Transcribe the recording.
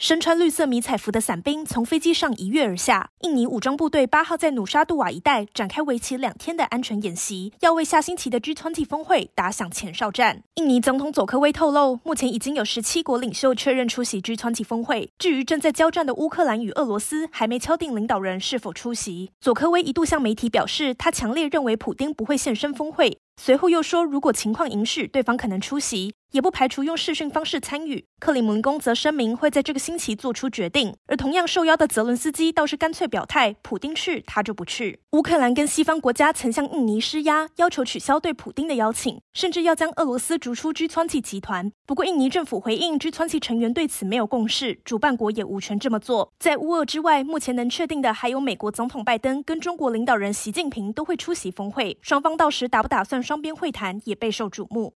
身穿绿色迷彩服的伞兵从飞机上一跃而下。印尼武装部队八号在努沙杜瓦一带展开为期两天的安全演习，要为下星期的 G20 峰会打响前哨战。印尼总统佐科威透露，目前已经有十七国领袖确认出席 G20 峰会。至于正在交战的乌克兰与俄罗斯，还没敲定领导人是否出席。佐科威一度向媒体表示，他强烈认为普丁不会现身峰会。随后又说，如果情况允许，对方可能出席，也不排除用视讯方式参与。克里姆林宫则声明会在这个星期做出决定。而同样受邀的泽伦斯基倒是干脆表态，普丁去他就不去。乌克兰跟西方国家曾向印尼施压，要求取消对普丁的邀请，甚至要将俄罗斯逐出 G20 集团。不过印尼政府回应，G20 成员对此没有共识，主办国也无权这么做。在乌俄之外，目前能确定的还有美国总统拜登跟中国领导人习近平都会出席峰会，双方到时打不打算双边会谈也备受瞩目。